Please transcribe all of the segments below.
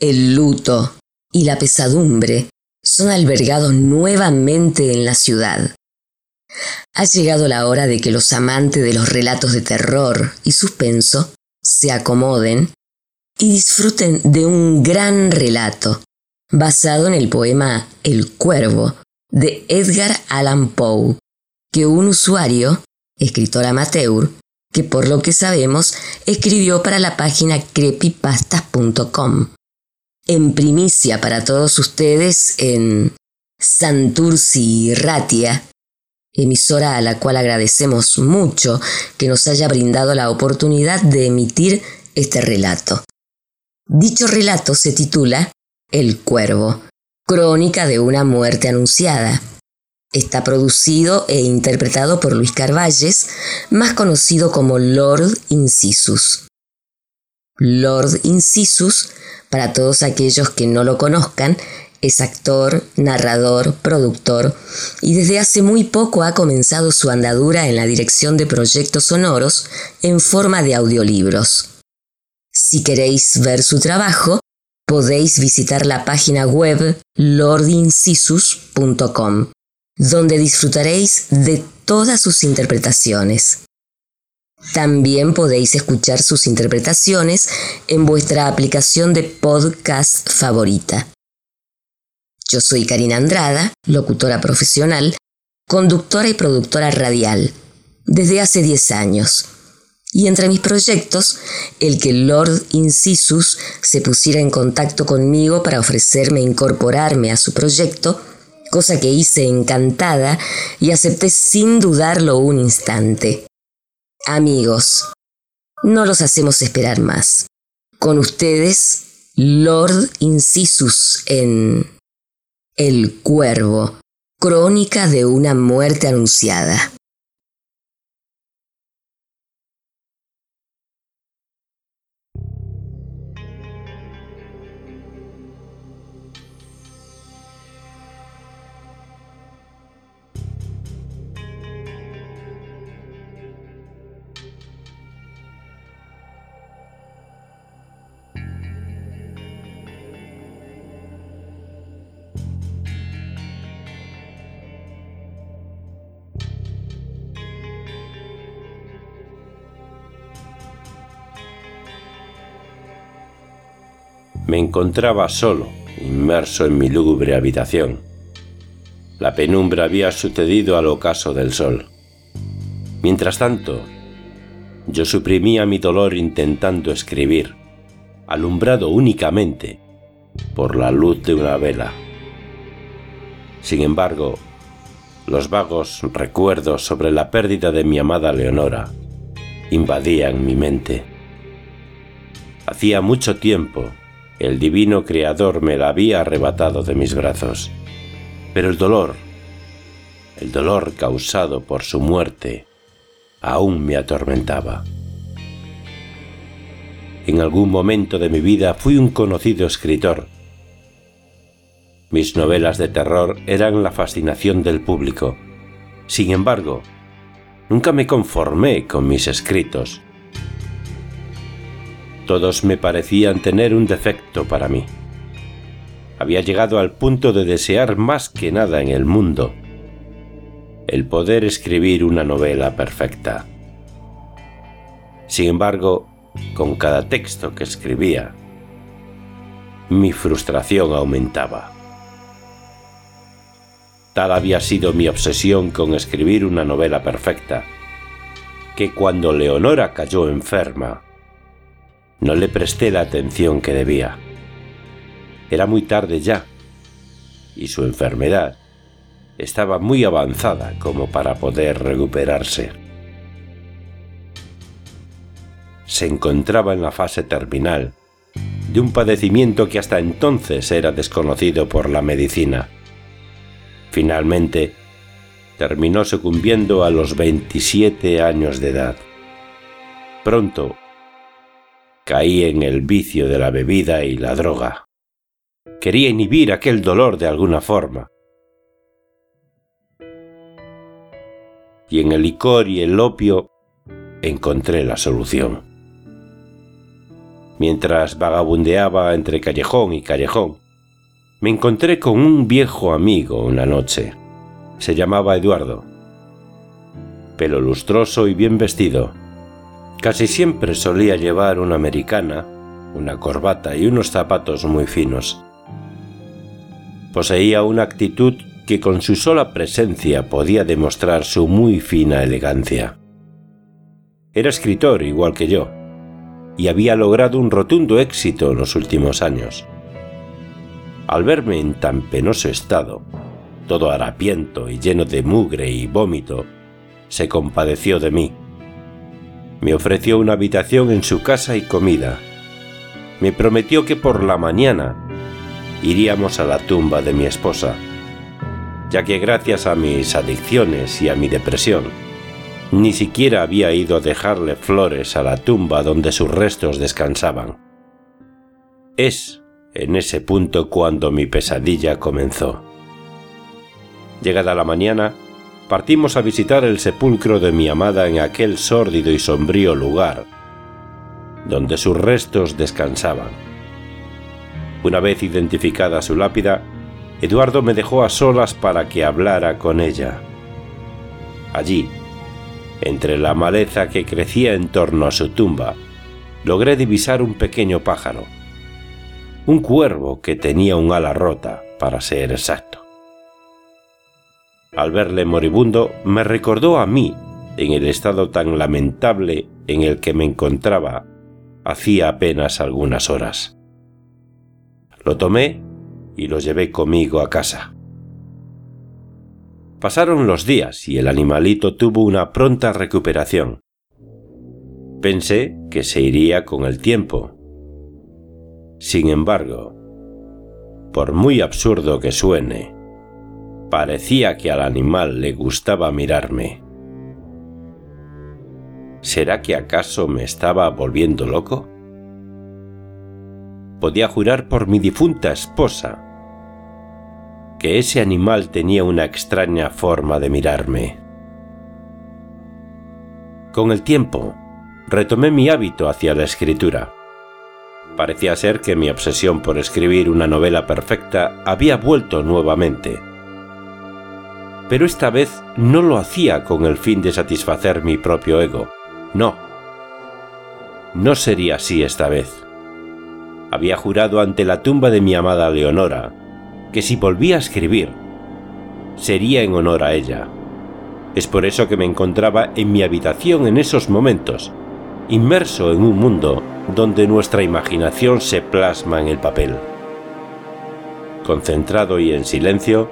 El luto y la pesadumbre son albergados nuevamente en la ciudad. Ha llegado la hora de que los amantes de los relatos de terror y suspenso se acomoden y disfruten de un gran relato basado en el poema El Cuervo de Edgar Allan Poe, que un usuario, escritor amateur, que por lo que sabemos escribió para la página creepypastas.com. En primicia para todos ustedes en Santurci Ratia, emisora a la cual agradecemos mucho que nos haya brindado la oportunidad de emitir este relato. Dicho relato se titula El Cuervo, crónica de una muerte anunciada. Está producido e interpretado por Luis Carvalles, más conocido como Lord Incisus. Lord Incisus, para todos aquellos que no lo conozcan, es actor, narrador, productor y desde hace muy poco ha comenzado su andadura en la dirección de proyectos sonoros en forma de audiolibros. Si queréis ver su trabajo, podéis visitar la página web lordincisus.com, donde disfrutaréis de todas sus interpretaciones. También podéis escuchar sus interpretaciones en vuestra aplicación de podcast favorita. Yo soy Karina Andrada, locutora profesional, conductora y productora radial, desde hace 10 años y entre mis proyectos, el que Lord Incisus se pusiera en contacto conmigo para ofrecerme incorporarme a su proyecto, cosa que hice encantada y acepté sin dudarlo un instante. Amigos, no los hacemos esperar más. Con ustedes, Lord Incisus en El Cuervo, crónica de una muerte anunciada. Me encontraba solo, inmerso en mi lúgubre habitación. La penumbra había sucedido al ocaso del sol. Mientras tanto, yo suprimía mi dolor intentando escribir, alumbrado únicamente por la luz de una vela. Sin embargo, los vagos recuerdos sobre la pérdida de mi amada Leonora invadían mi mente. Hacía mucho tiempo el divino Creador me la había arrebatado de mis brazos. Pero el dolor, el dolor causado por su muerte, aún me atormentaba. En algún momento de mi vida fui un conocido escritor. Mis novelas de terror eran la fascinación del público. Sin embargo, nunca me conformé con mis escritos todos me parecían tener un defecto para mí. Había llegado al punto de desear más que nada en el mundo el poder escribir una novela perfecta. Sin embargo, con cada texto que escribía, mi frustración aumentaba. Tal había sido mi obsesión con escribir una novela perfecta, que cuando Leonora cayó enferma, no le presté la atención que debía. Era muy tarde ya, y su enfermedad estaba muy avanzada como para poder recuperarse. Se encontraba en la fase terminal de un padecimiento que hasta entonces era desconocido por la medicina. Finalmente, terminó sucumbiendo a los 27 años de edad. Pronto Caí en el vicio de la bebida y la droga. Quería inhibir aquel dolor de alguna forma. Y en el licor y el opio encontré la solución. Mientras vagabundeaba entre callejón y callejón, me encontré con un viejo amigo una noche. Se llamaba Eduardo. Pelo lustroso y bien vestido. Casi siempre solía llevar una americana, una corbata y unos zapatos muy finos. Poseía una actitud que con su sola presencia podía demostrar su muy fina elegancia. Era escritor igual que yo, y había logrado un rotundo éxito en los últimos años. Al verme en tan penoso estado, todo harapiento y lleno de mugre y vómito, se compadeció de mí. Me ofreció una habitación en su casa y comida. Me prometió que por la mañana iríamos a la tumba de mi esposa, ya que gracias a mis adicciones y a mi depresión, ni siquiera había ido a dejarle flores a la tumba donde sus restos descansaban. Es en ese punto cuando mi pesadilla comenzó. Llegada la mañana, partimos a visitar el sepulcro de mi amada en aquel sórdido y sombrío lugar, donde sus restos descansaban. Una vez identificada su lápida, Eduardo me dejó a solas para que hablara con ella. Allí, entre la maleza que crecía en torno a su tumba, logré divisar un pequeño pájaro un cuervo que tenía un ala rota, para ser exacto. Al verle moribundo, me recordó a mí en el estado tan lamentable en el que me encontraba hacía apenas algunas horas. Lo tomé y lo llevé conmigo a casa. Pasaron los días y el animalito tuvo una pronta recuperación. Pensé que se iría con el tiempo, sin embargo, por muy absurdo que suene, parecía que al animal le gustaba mirarme. ¿Será que acaso me estaba volviendo loco? Podía jurar por mi difunta esposa que ese animal tenía una extraña forma de mirarme. Con el tiempo, retomé mi hábito hacia la escritura Parecía ser que mi obsesión por escribir una novela perfecta había vuelto nuevamente. Pero esta vez no lo hacía con el fin de satisfacer mi propio ego. No. No sería así esta vez. Había jurado ante la tumba de mi amada Leonora que si volvía a escribir, sería en honor a ella. Es por eso que me encontraba en mi habitación en esos momentos, inmerso en un mundo donde nuestra imaginación se plasma en el papel. Concentrado y en silencio,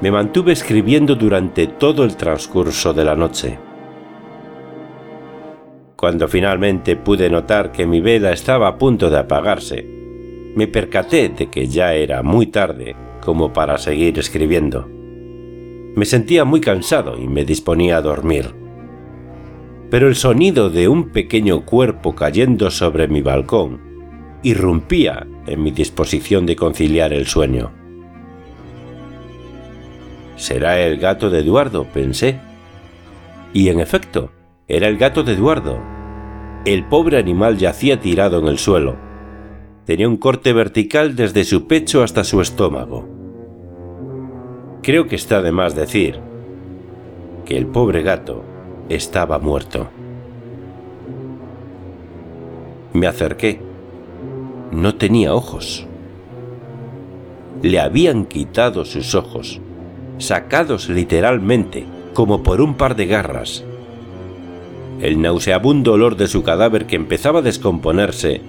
me mantuve escribiendo durante todo el transcurso de la noche. Cuando finalmente pude notar que mi vela estaba a punto de apagarse, me percaté de que ya era muy tarde como para seguir escribiendo. Me sentía muy cansado y me disponía a dormir pero el sonido de un pequeño cuerpo cayendo sobre mi balcón irrumpía en mi disposición de conciliar el sueño. Será el gato de Eduardo, pensé. Y en efecto, era el gato de Eduardo. El pobre animal yacía tirado en el suelo. Tenía un corte vertical desde su pecho hasta su estómago. Creo que está de más decir que el pobre gato estaba muerto. Me acerqué. No tenía ojos. Le habían quitado sus ojos, sacados literalmente, como por un par de garras. El nauseabundo olor de su cadáver que empezaba a descomponerse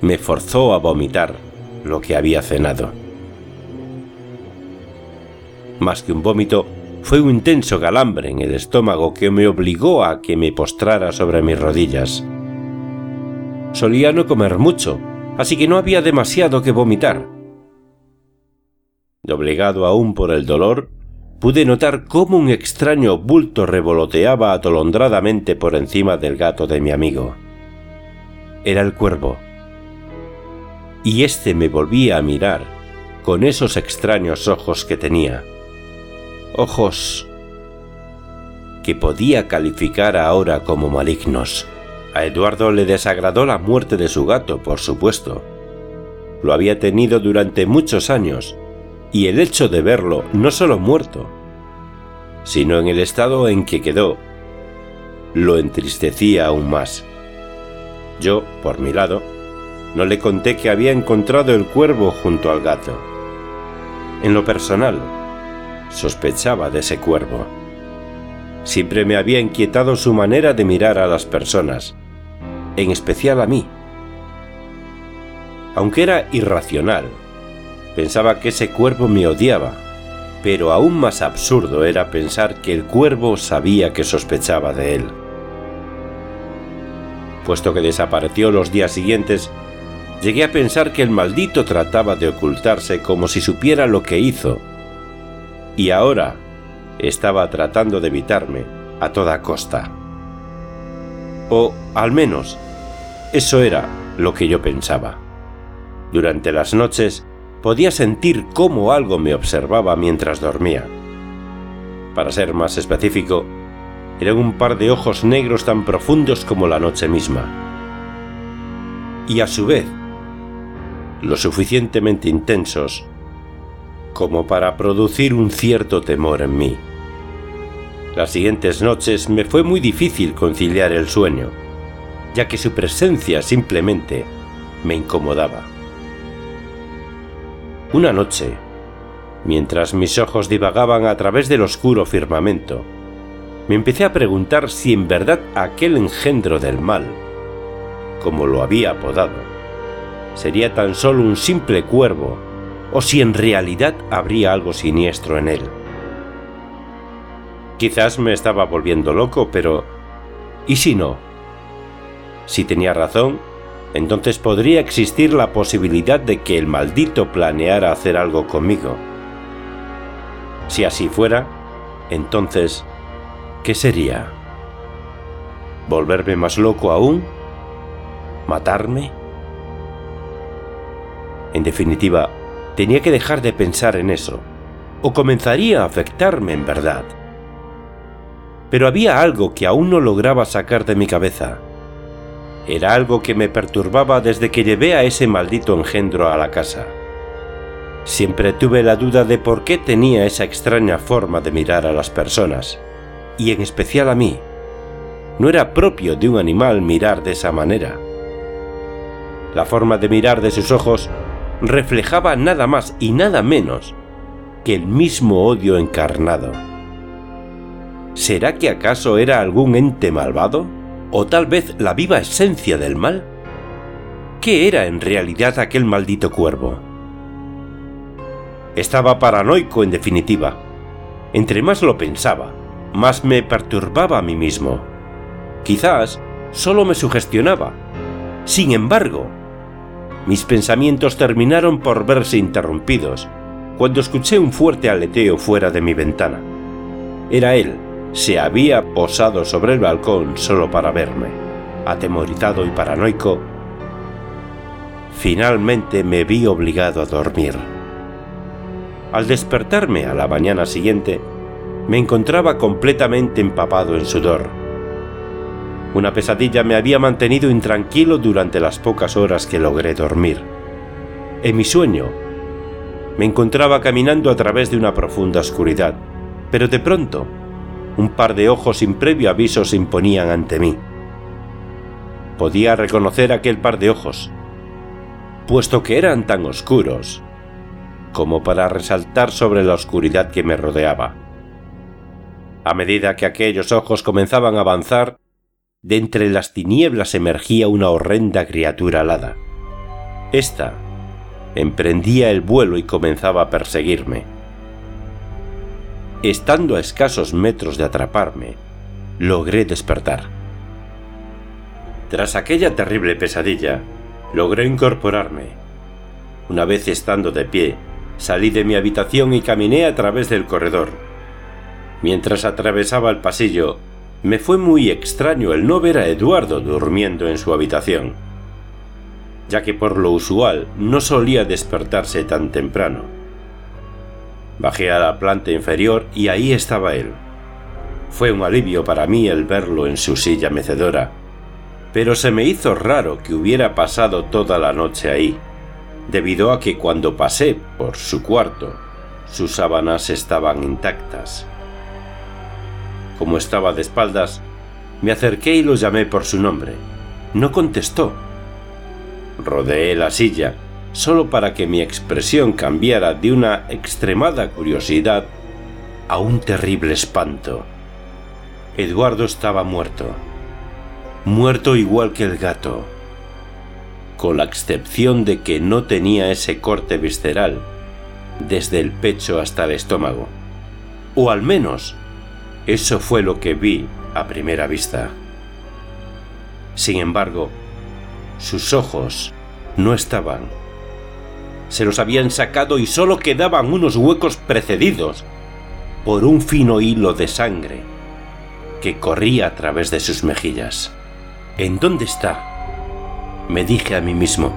me forzó a vomitar lo que había cenado. Más que un vómito, fue un intenso galambre en el estómago que me obligó a que me postrara sobre mis rodillas. Solía no comer mucho, así que no había demasiado que vomitar. Doblegado aún por el dolor, pude notar cómo un extraño bulto revoloteaba atolondradamente por encima del gato de mi amigo. Era el cuervo. Y éste me volvía a mirar con esos extraños ojos que tenía ojos que podía calificar ahora como malignos. A Eduardo le desagradó la muerte de su gato, por supuesto. Lo había tenido durante muchos años, y el hecho de verlo no solo muerto, sino en el estado en que quedó, lo entristecía aún más. Yo, por mi lado, no le conté que había encontrado el cuervo junto al gato. En lo personal, sospechaba de ese cuervo. Siempre me había inquietado su manera de mirar a las personas, en especial a mí. Aunque era irracional, pensaba que ese cuervo me odiaba, pero aún más absurdo era pensar que el cuervo sabía que sospechaba de él. Puesto que desapareció los días siguientes, llegué a pensar que el maldito trataba de ocultarse como si supiera lo que hizo. Y ahora estaba tratando de evitarme a toda costa. O al menos, eso era lo que yo pensaba. Durante las noches podía sentir cómo algo me observaba mientras dormía. Para ser más específico, eran un par de ojos negros tan profundos como la noche misma. Y a su vez, lo suficientemente intensos como para producir un cierto temor en mí. Las siguientes noches me fue muy difícil conciliar el sueño, ya que su presencia simplemente me incomodaba. Una noche, mientras mis ojos divagaban a través del oscuro firmamento, me empecé a preguntar si en verdad aquel engendro del mal, como lo había apodado, sería tan solo un simple cuervo o si en realidad habría algo siniestro en él. Quizás me estaba volviendo loco, pero ¿y si no? Si tenía razón, entonces podría existir la posibilidad de que el maldito planeara hacer algo conmigo. Si así fuera, entonces, ¿qué sería? ¿Volverme más loco aún? ¿Matarme? En definitiva, tenía que dejar de pensar en eso, o comenzaría a afectarme en verdad. Pero había algo que aún no lograba sacar de mi cabeza. Era algo que me perturbaba desde que llevé a ese maldito engendro a la casa. Siempre tuve la duda de por qué tenía esa extraña forma de mirar a las personas, y en especial a mí. No era propio de un animal mirar de esa manera. La forma de mirar de sus ojos reflejaba nada más y nada menos que el mismo odio encarnado. ¿Será que acaso era algún ente malvado? ¿O tal vez la viva esencia del mal? ¿Qué era en realidad aquel maldito cuervo? Estaba paranoico en definitiva. Entre más lo pensaba, más me perturbaba a mí mismo. Quizás solo me sugestionaba. Sin embargo, mis pensamientos terminaron por verse interrumpidos cuando escuché un fuerte aleteo fuera de mi ventana. Era él, se había posado sobre el balcón solo para verme. Atemorizado y paranoico, finalmente me vi obligado a dormir. Al despertarme a la mañana siguiente, me encontraba completamente empapado en sudor una pesadilla me había mantenido intranquilo durante las pocas horas que logré dormir. En mi sueño, me encontraba caminando a través de una profunda oscuridad, pero de pronto, un par de ojos sin previo aviso se imponían ante mí. Podía reconocer aquel par de ojos, puesto que eran tan oscuros como para resaltar sobre la oscuridad que me rodeaba. A medida que aquellos ojos comenzaban a avanzar, de entre las tinieblas emergía una horrenda criatura alada. Esta emprendía el vuelo y comenzaba a perseguirme. Estando a escasos metros de atraparme, logré despertar. Tras aquella terrible pesadilla, logré incorporarme. Una vez estando de pie, salí de mi habitación y caminé a través del corredor. Mientras atravesaba el pasillo, me fue muy extraño el no ver a Eduardo durmiendo en su habitación, ya que por lo usual no solía despertarse tan temprano. Bajé a la planta inferior y ahí estaba él. Fue un alivio para mí el verlo en su silla mecedora, pero se me hizo raro que hubiera pasado toda la noche ahí, debido a que cuando pasé por su cuarto, sus sábanas estaban intactas. Como estaba de espaldas, me acerqué y lo llamé por su nombre. No contestó. Rodeé la silla, solo para que mi expresión cambiara de una extremada curiosidad a un terrible espanto. Eduardo estaba muerto. Muerto igual que el gato. Con la excepción de que no tenía ese corte visceral desde el pecho hasta el estómago. O al menos, eso fue lo que vi a primera vista. Sin embargo, sus ojos no estaban. Se los habían sacado y solo quedaban unos huecos precedidos por un fino hilo de sangre que corría a través de sus mejillas. ¿En dónde está? Me dije a mí mismo.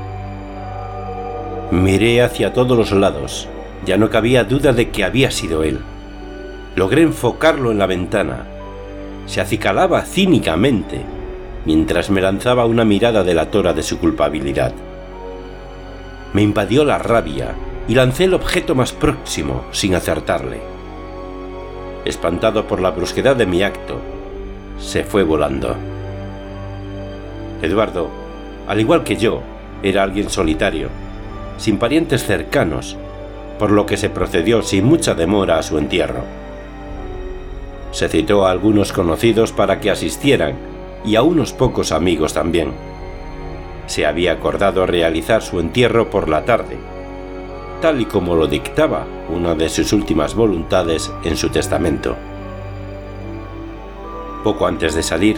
Miré hacia todos los lados. Ya no cabía duda de que había sido él. Logré enfocarlo en la ventana. Se acicalaba cínicamente mientras me lanzaba una mirada delatora de su culpabilidad. Me invadió la rabia y lancé el objeto más próximo sin acertarle. Espantado por la brusquedad de mi acto, se fue volando. Eduardo, al igual que yo, era alguien solitario, sin parientes cercanos, por lo que se procedió sin mucha demora a su entierro. Se citó a algunos conocidos para que asistieran y a unos pocos amigos también. Se había acordado realizar su entierro por la tarde, tal y como lo dictaba una de sus últimas voluntades en su testamento. Poco antes de salir,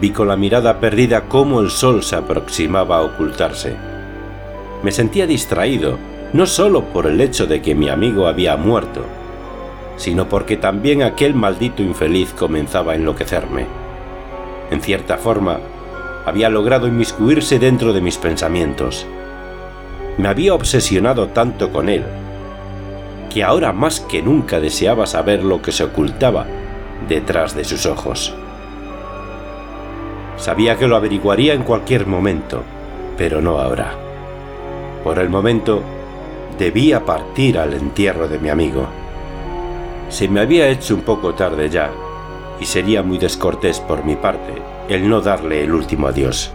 vi con la mirada perdida cómo el sol se aproximaba a ocultarse. Me sentía distraído, no solo por el hecho de que mi amigo había muerto, sino porque también aquel maldito infeliz comenzaba a enloquecerme. En cierta forma, había logrado inmiscuirse dentro de mis pensamientos. Me había obsesionado tanto con él, que ahora más que nunca deseaba saber lo que se ocultaba detrás de sus ojos. Sabía que lo averiguaría en cualquier momento, pero no ahora. Por el momento, debía partir al entierro de mi amigo. Se me había hecho un poco tarde ya, y sería muy descortés por mi parte el no darle el último adiós.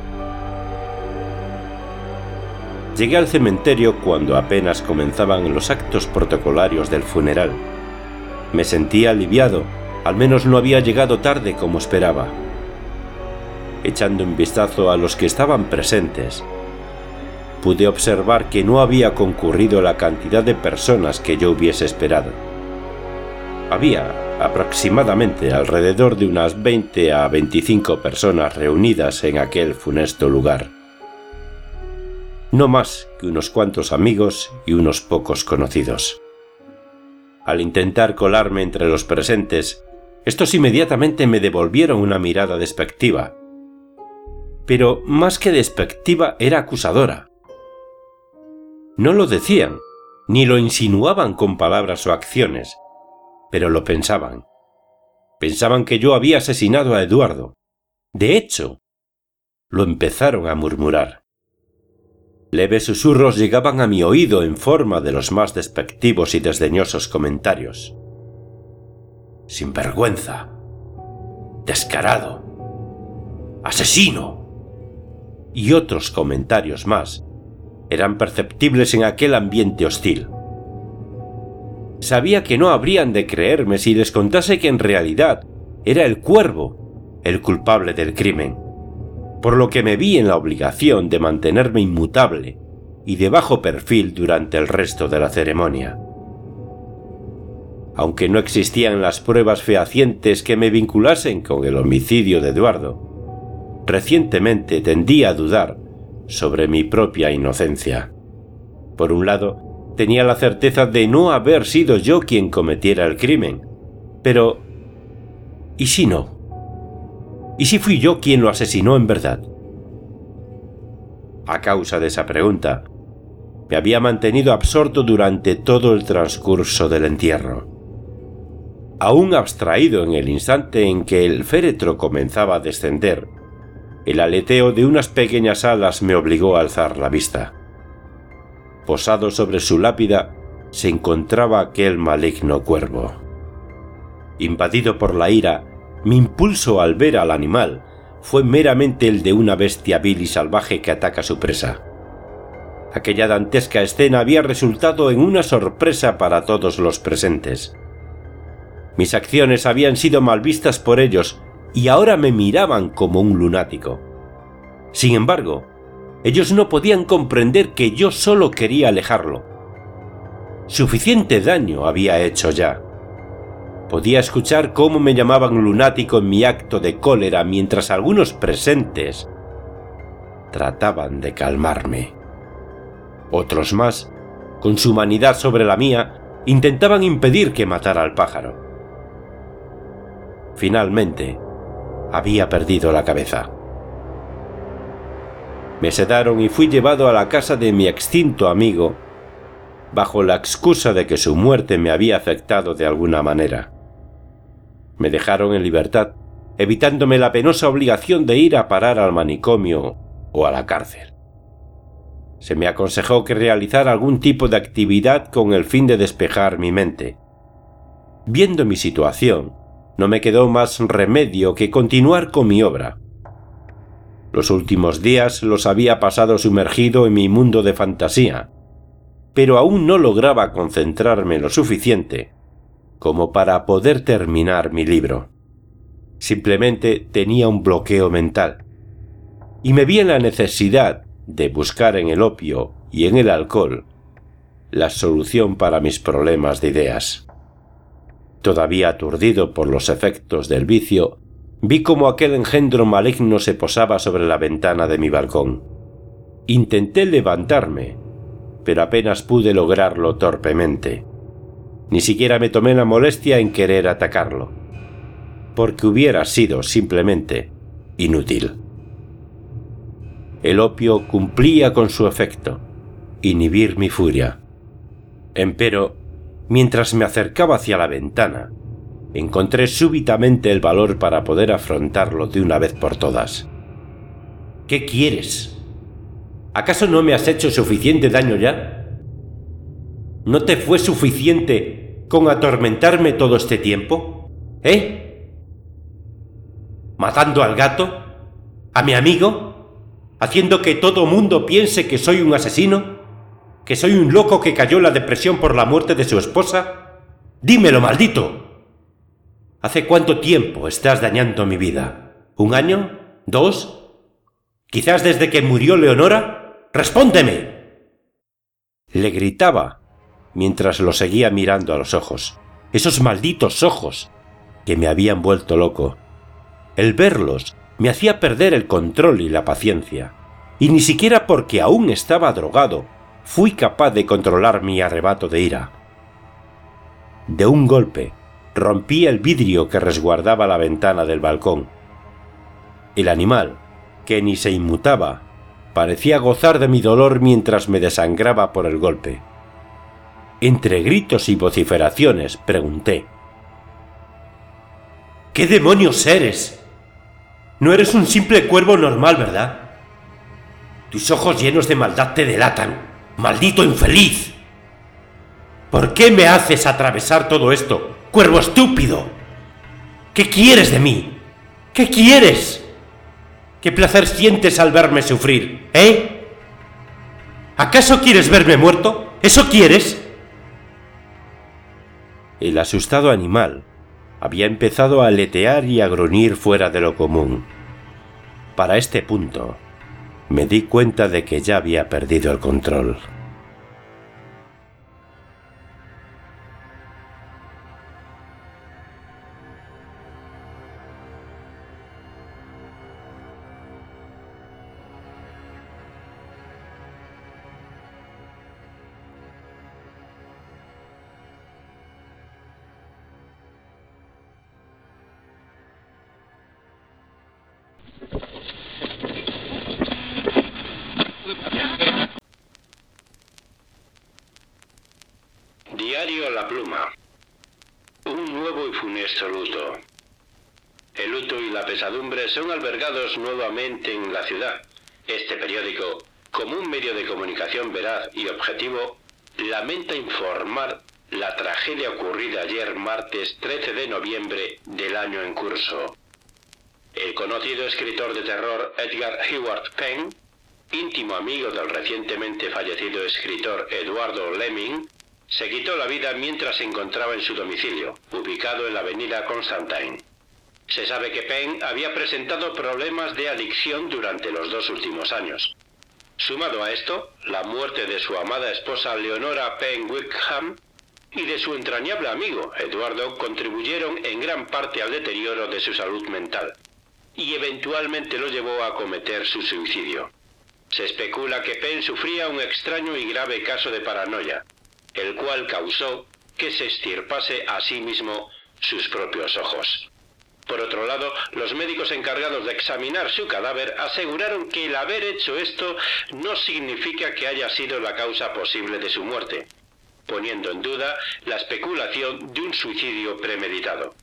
Llegué al cementerio cuando apenas comenzaban los actos protocolarios del funeral. Me sentía aliviado al menos no había llegado tarde como esperaba. Echando un vistazo a los que estaban presentes, pude observar que no había concurrido la cantidad de personas que yo hubiese esperado. Había aproximadamente alrededor de unas 20 a 25 personas reunidas en aquel funesto lugar. No más que unos cuantos amigos y unos pocos conocidos. Al intentar colarme entre los presentes, estos inmediatamente me devolvieron una mirada despectiva. Pero más que despectiva era acusadora. No lo decían, ni lo insinuaban con palabras o acciones, pero lo pensaban. Pensaban que yo había asesinado a Eduardo. De hecho, lo empezaron a murmurar. Leves susurros llegaban a mi oído en forma de los más despectivos y desdeñosos comentarios sinvergüenza, descarado, asesino y otros comentarios más eran perceptibles en aquel ambiente hostil. Sabía que no habrían de creerme si les contase que en realidad era el cuervo el culpable del crimen, por lo que me vi en la obligación de mantenerme inmutable y de bajo perfil durante el resto de la ceremonia aunque no existían las pruebas fehacientes que me vinculasen con el homicidio de Eduardo. Recientemente tendía a dudar sobre mi propia inocencia. Por un lado, tenía la certeza de no haber sido yo quien cometiera el crimen. Pero... ¿Y si no? ¿Y si fui yo quien lo asesinó en verdad? A causa de esa pregunta, me había mantenido absorto durante todo el transcurso del entierro aún abstraído en el instante en que el féretro comenzaba a descender, El aleteo de unas pequeñas alas me obligó a alzar la vista. Posado sobre su lápida se encontraba aquel maligno cuervo. Invadido por la ira, mi impulso al ver al animal fue meramente el de una bestia vil y salvaje que ataca su presa. Aquella dantesca escena había resultado en una sorpresa para todos los presentes. Mis acciones habían sido mal vistas por ellos y ahora me miraban como un lunático. Sin embargo, ellos no podían comprender que yo solo quería alejarlo. Suficiente daño había hecho ya. Podía escuchar cómo me llamaban lunático en mi acto de cólera mientras algunos presentes trataban de calmarme. Otros más, con su humanidad sobre la mía, intentaban impedir que matara al pájaro. Finalmente, había perdido la cabeza. Me sedaron y fui llevado a la casa de mi extinto amigo, bajo la excusa de que su muerte me había afectado de alguna manera. Me dejaron en libertad, evitándome la penosa obligación de ir a parar al manicomio o a la cárcel. Se me aconsejó que realizara algún tipo de actividad con el fin de despejar mi mente. Viendo mi situación, no me quedó más remedio que continuar con mi obra. Los últimos días los había pasado sumergido en mi mundo de fantasía, pero aún no lograba concentrarme lo suficiente como para poder terminar mi libro. Simplemente tenía un bloqueo mental, y me vi en la necesidad de buscar en el opio y en el alcohol la solución para mis problemas de ideas. Todavía aturdido por los efectos del vicio, vi como aquel engendro maligno se posaba sobre la ventana de mi balcón. Intenté levantarme, pero apenas pude lograrlo torpemente. Ni siquiera me tomé la molestia en querer atacarlo, porque hubiera sido simplemente inútil. El opio cumplía con su efecto, inhibir mi furia. Empero Mientras me acercaba hacia la ventana, encontré súbitamente el valor para poder afrontarlo de una vez por todas. ¿Qué quieres? ¿Acaso no me has hecho suficiente daño ya? ¿No te fue suficiente con atormentarme todo este tiempo? ¿Eh? ¿Matando al gato? ¿A mi amigo? ¿Haciendo que todo mundo piense que soy un asesino? ¿Que soy un loco que cayó en la depresión por la muerte de su esposa? Dímelo, maldito. ¿Hace cuánto tiempo estás dañando mi vida? ¿Un año? ¿Dos? ¿Quizás desde que murió Leonora? ¡Respóndeme! Le gritaba mientras lo seguía mirando a los ojos. Esos malditos ojos que me habían vuelto loco. El verlos me hacía perder el control y la paciencia. Y ni siquiera porque aún estaba drogado fui capaz de controlar mi arrebato de ira. De un golpe, rompí el vidrio que resguardaba la ventana del balcón. El animal, que ni se inmutaba, parecía gozar de mi dolor mientras me desangraba por el golpe. Entre gritos y vociferaciones pregunté, ¿Qué demonios eres? No eres un simple cuervo normal, ¿verdad? Tus ojos llenos de maldad te delatan. ¡Maldito infeliz! ¿Por qué me haces atravesar todo esto, cuervo estúpido? ¿Qué quieres de mí? ¿Qué quieres? ¿Qué placer sientes al verme sufrir, eh? ¿Acaso quieres verme muerto? ¿Eso quieres? El asustado animal había empezado a aletear y a gruñir fuera de lo común. Para este punto, me di cuenta de que ya había perdido el control. La Pluma. Un nuevo y funesto luto. El luto y la pesadumbre son albergados nuevamente en la ciudad. Este periódico, como un medio de comunicación veraz y objetivo, lamenta informar la tragedia ocurrida ayer martes 13 de noviembre del año en curso. El conocido escritor de terror Edgar Howard Penn, íntimo amigo del recientemente fallecido escritor Eduardo Lemming, se quitó la vida mientras se encontraba en su domicilio, ubicado en la avenida Constantine. Se sabe que Penn había presentado problemas de adicción durante los dos últimos años. Sumado a esto, la muerte de su amada esposa Leonora Penn Wickham y de su entrañable amigo Eduardo contribuyeron en gran parte al deterioro de su salud mental y eventualmente lo llevó a cometer su suicidio. Se especula que Penn sufría un extraño y grave caso de paranoia, el cual causó que se estirpase a sí mismo sus propios ojos. Por otro lado, los médicos encargados de examinar su cadáver aseguraron que el haber hecho esto no significa que haya sido la causa posible de su muerte, poniendo en duda la especulación de un suicidio premeditado.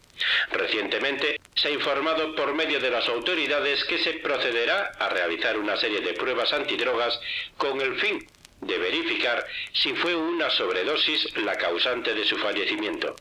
Recientemente se ha informado por medio de las autoridades que se procederá a realizar una serie de pruebas antidrogas con el fin de verificar si fue una sobredosis la causante de su fallecimiento.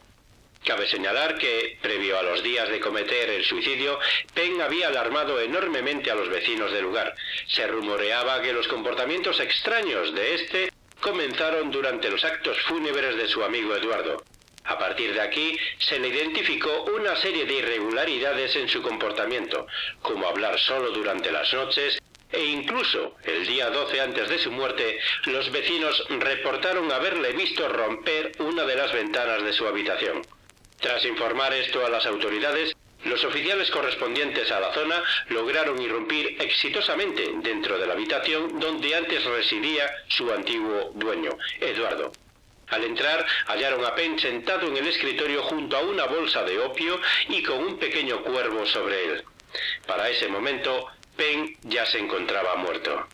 Cabe señalar que, previo a los días de cometer el suicidio, Penn había alarmado enormemente a los vecinos del lugar. Se rumoreaba que los comportamientos extraños de este comenzaron durante los actos fúnebres de su amigo Eduardo. A partir de aquí se le identificó una serie de irregularidades en su comportamiento, como hablar solo durante las noches e incluso el día 12 antes de su muerte, los vecinos reportaron haberle visto romper una de las ventanas de su habitación. Tras informar esto a las autoridades, los oficiales correspondientes a la zona lograron irrumpir exitosamente dentro de la habitación donde antes residía su antiguo dueño, Eduardo. Al entrar, hallaron a Penn sentado en el escritorio junto a una bolsa de opio y con un pequeño cuervo sobre él. Para ese momento, Penn ya se encontraba muerto.